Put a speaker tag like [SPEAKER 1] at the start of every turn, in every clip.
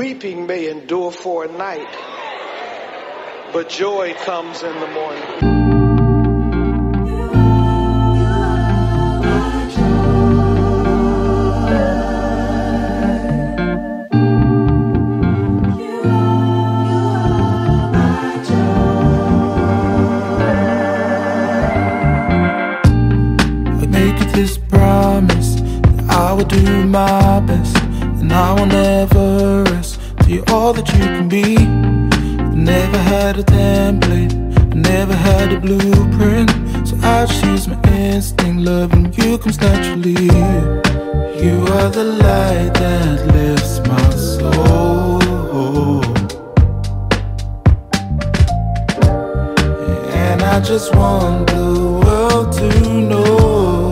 [SPEAKER 1] Weeping may endure for a night, but joy comes in the morning.
[SPEAKER 2] I make this promise that I will do my best, and I will never rest you're all that you can be. I never had a template, I never had a blueprint, so I choose my instinct. Loving you comes naturally. You are the light that lifts my soul. And I just want the world to know.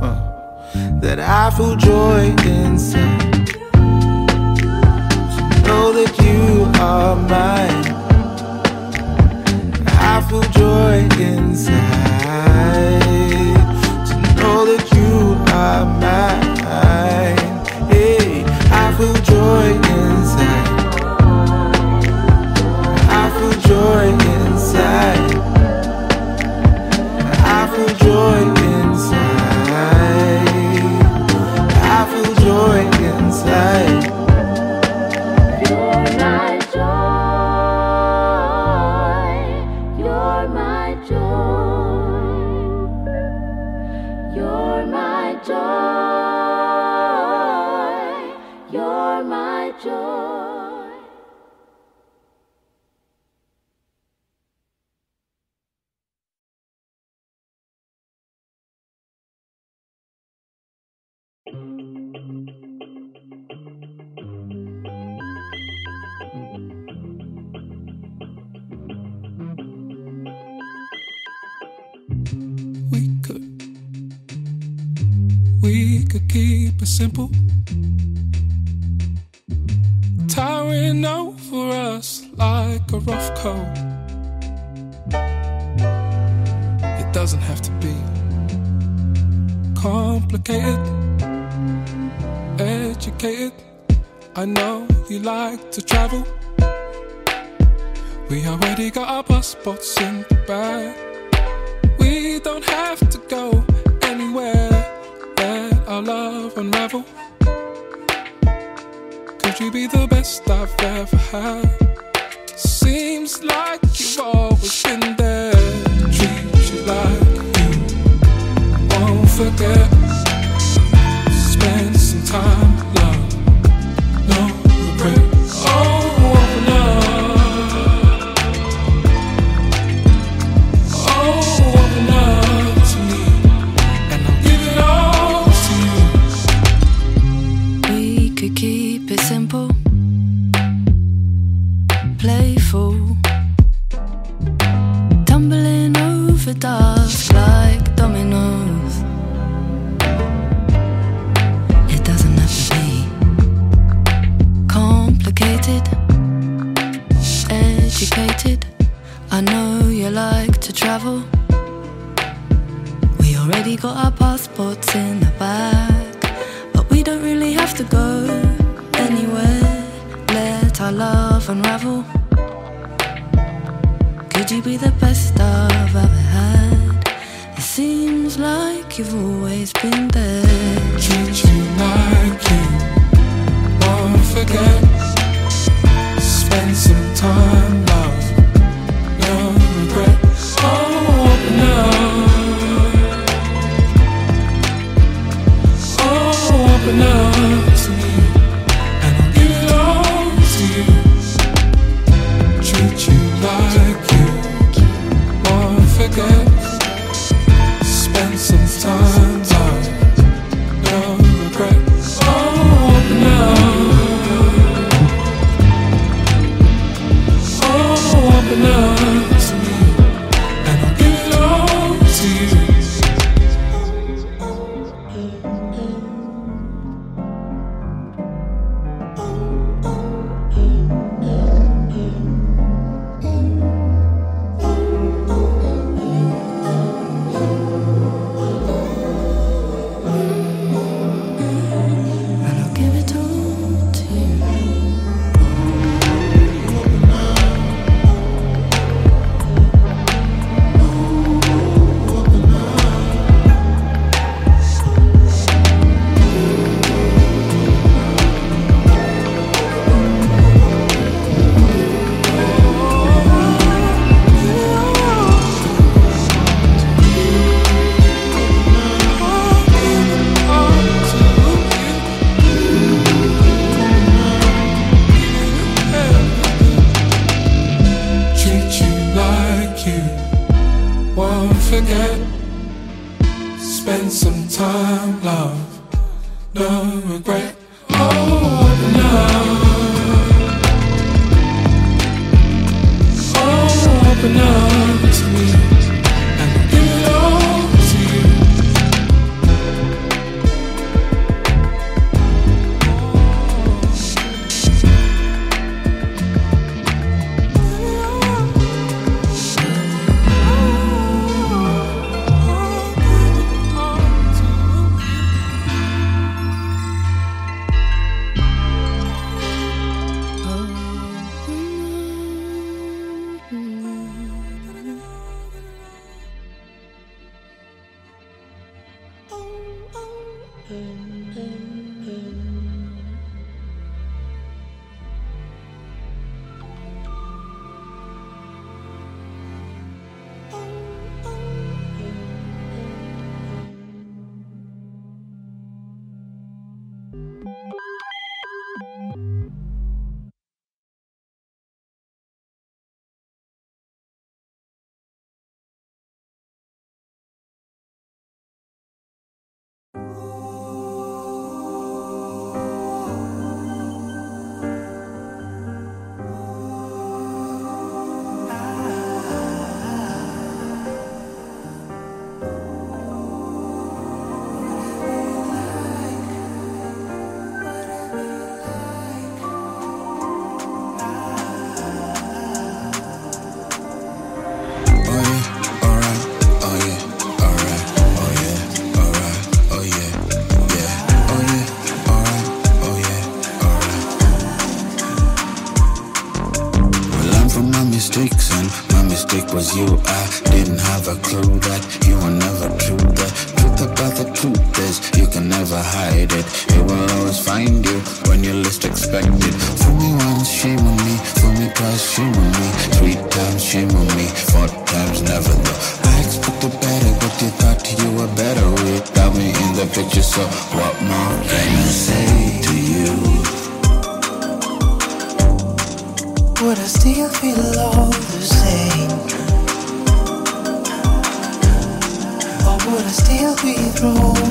[SPEAKER 2] Uh, that I feel joy inside. Know that you are mine. I feel joy inside. Keep it simple. Towering over us like a rough coat. It doesn't have to be complicated, educated. I know you like to travel. We already got our passports in the bag. We don't have to go anywhere our love unravel? Could you be the best I've ever had? Seems like you've always been there. Treat you like you won't forget. Spend some time, love,
[SPEAKER 3] playful, tumbling over dust Could you be the best I've ever had? It seems like you've always been there.
[SPEAKER 2] Treat you like you won't forget. Spend some time, love, forget. Spend some time,
[SPEAKER 4] clue that you were never true. The truth about the truth is you can never hide it. It will always find you when you least expect it. For me once, shame on me. For me twice, shame on me.
[SPEAKER 5] Still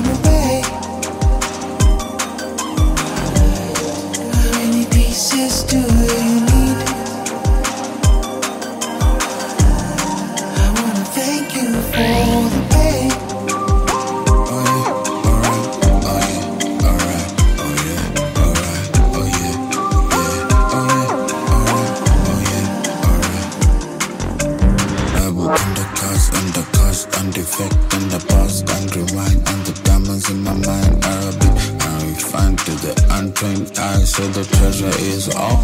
[SPEAKER 4] to the untrained eye, so the treasure is all.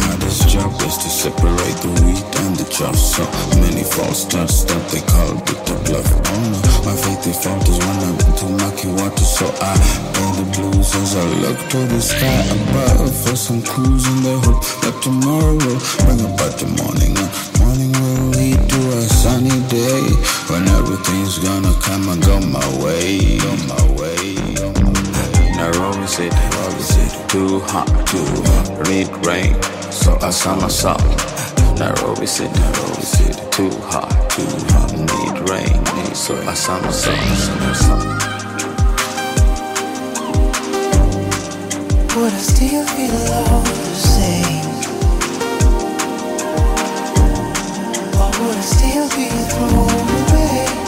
[SPEAKER 4] Hardest job is to separate the wheat and the chaff. So many false starts that they call it the bluff. Oh no, my faith they fault is when I'm into mucky water. So I pay the blues as I look to the sky above for some clues in the hope that tomorrow will bring about the morning. Morning will lead to a sunny day when everything's gonna come and go my way. Go my way. Way.
[SPEAKER 6] Nairobi City, Nairobi City, too hot to need rain, so I somersault. Nairobi City, Nairobi City, too hot to need rain, so I somersault. somersault.
[SPEAKER 5] Would I still feel all the same? Or would I still be thrown away?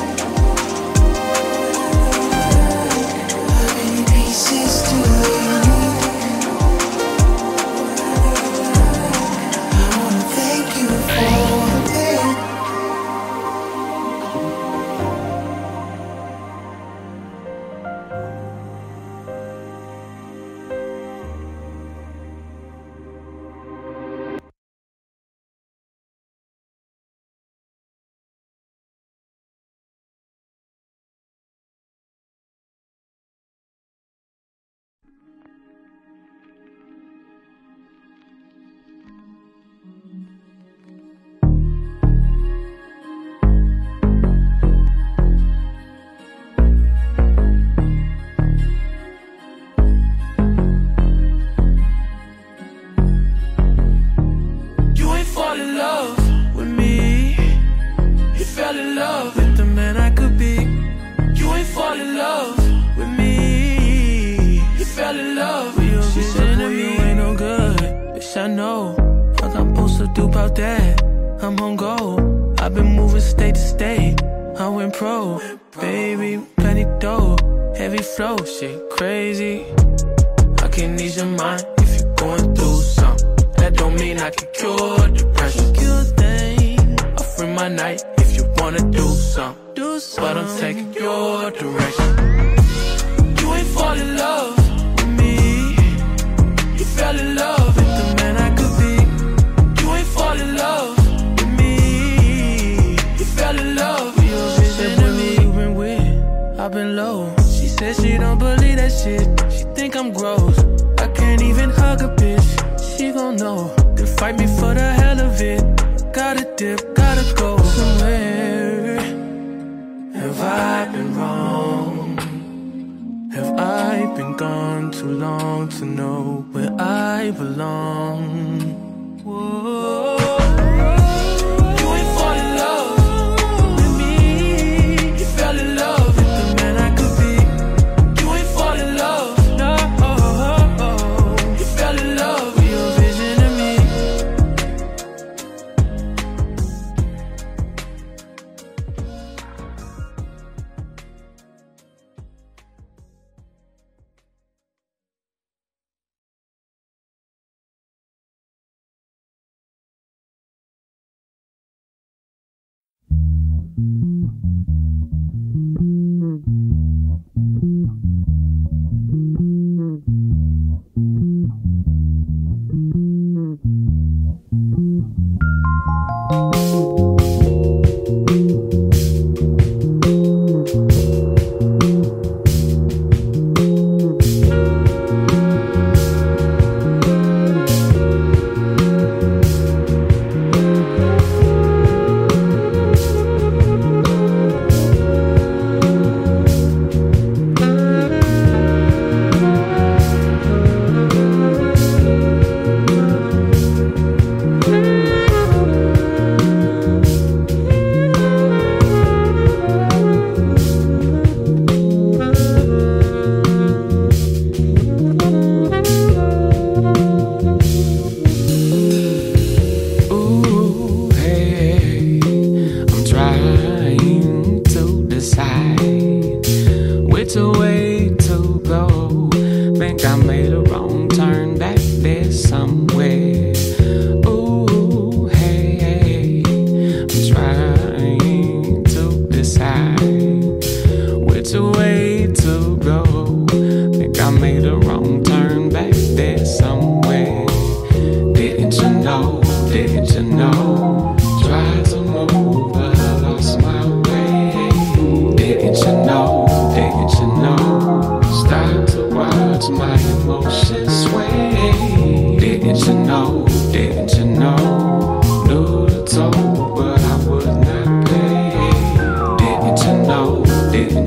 [SPEAKER 7] Went pro. Baby, plenty dough. Heavy flow, shit crazy. I can ease your mind if you're going through something. That don't mean I can cure depression. Cure thing. I free my night if you wanna do something. Do something. But I'm taking your direction. You ain't fall in love with me. You fell in love She she don't believe that shit. She think I'm gross. I can't even hug a bitch. She gon' know. Then fight me for the hell of it. Gotta dip, gotta go somewhere. Have I been wrong? Have I been gone too long to know where I belong? Whoa.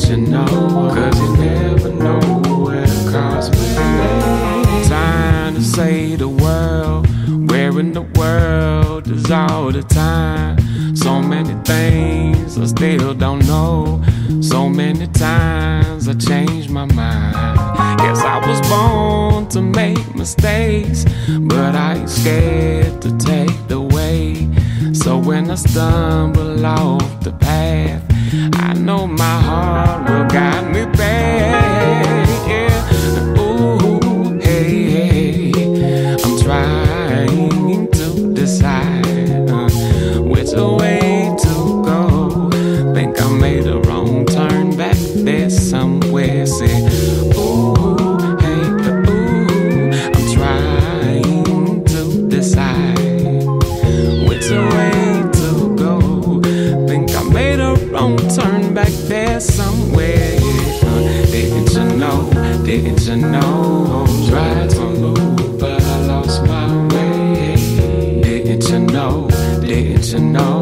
[SPEAKER 7] You
[SPEAKER 8] know? Cause you never know where cards may. Time to say the world. Where in the world is all the time? So many things I still don't know. So many times I changed my mind. Yes, I was born to make mistakes, but I ain't scared to take the way. So when I stumble off the path, I know my heart will guide me back. You know?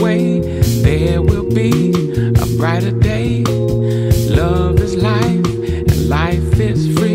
[SPEAKER 8] Way there will be a brighter day. Love is life, and life is free.